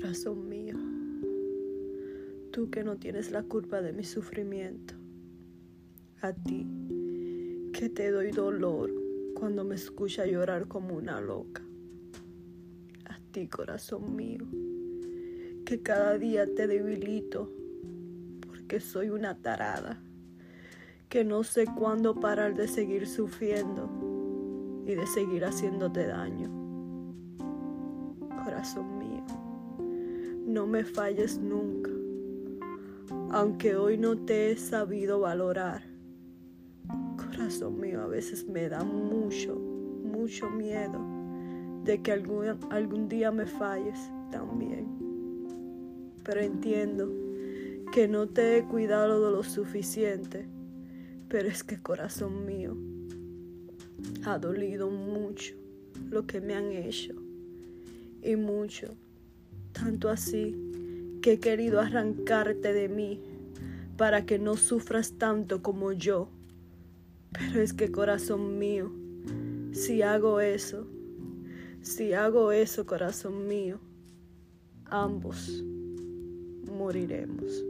Corazón mío, tú que no tienes la culpa de mi sufrimiento, a ti que te doy dolor cuando me escucha llorar como una loca. A ti, corazón mío, que cada día te debilito porque soy una tarada, que no sé cuándo parar de seguir sufriendo y de seguir haciéndote daño. Corazón no me falles nunca, aunque hoy no te he sabido valorar corazón mío, a veces me da mucho, mucho miedo de que algún, algún día me falles también. Pero entiendo que no te he cuidado de lo suficiente, pero es que corazón mío, ha dolido mucho lo que me han hecho y mucho, tanto así que he querido arrancarte de mí para que no sufras tanto como yo pero es que corazón mío, si hago eso, si hago eso, corazón mío, ambos moriremos.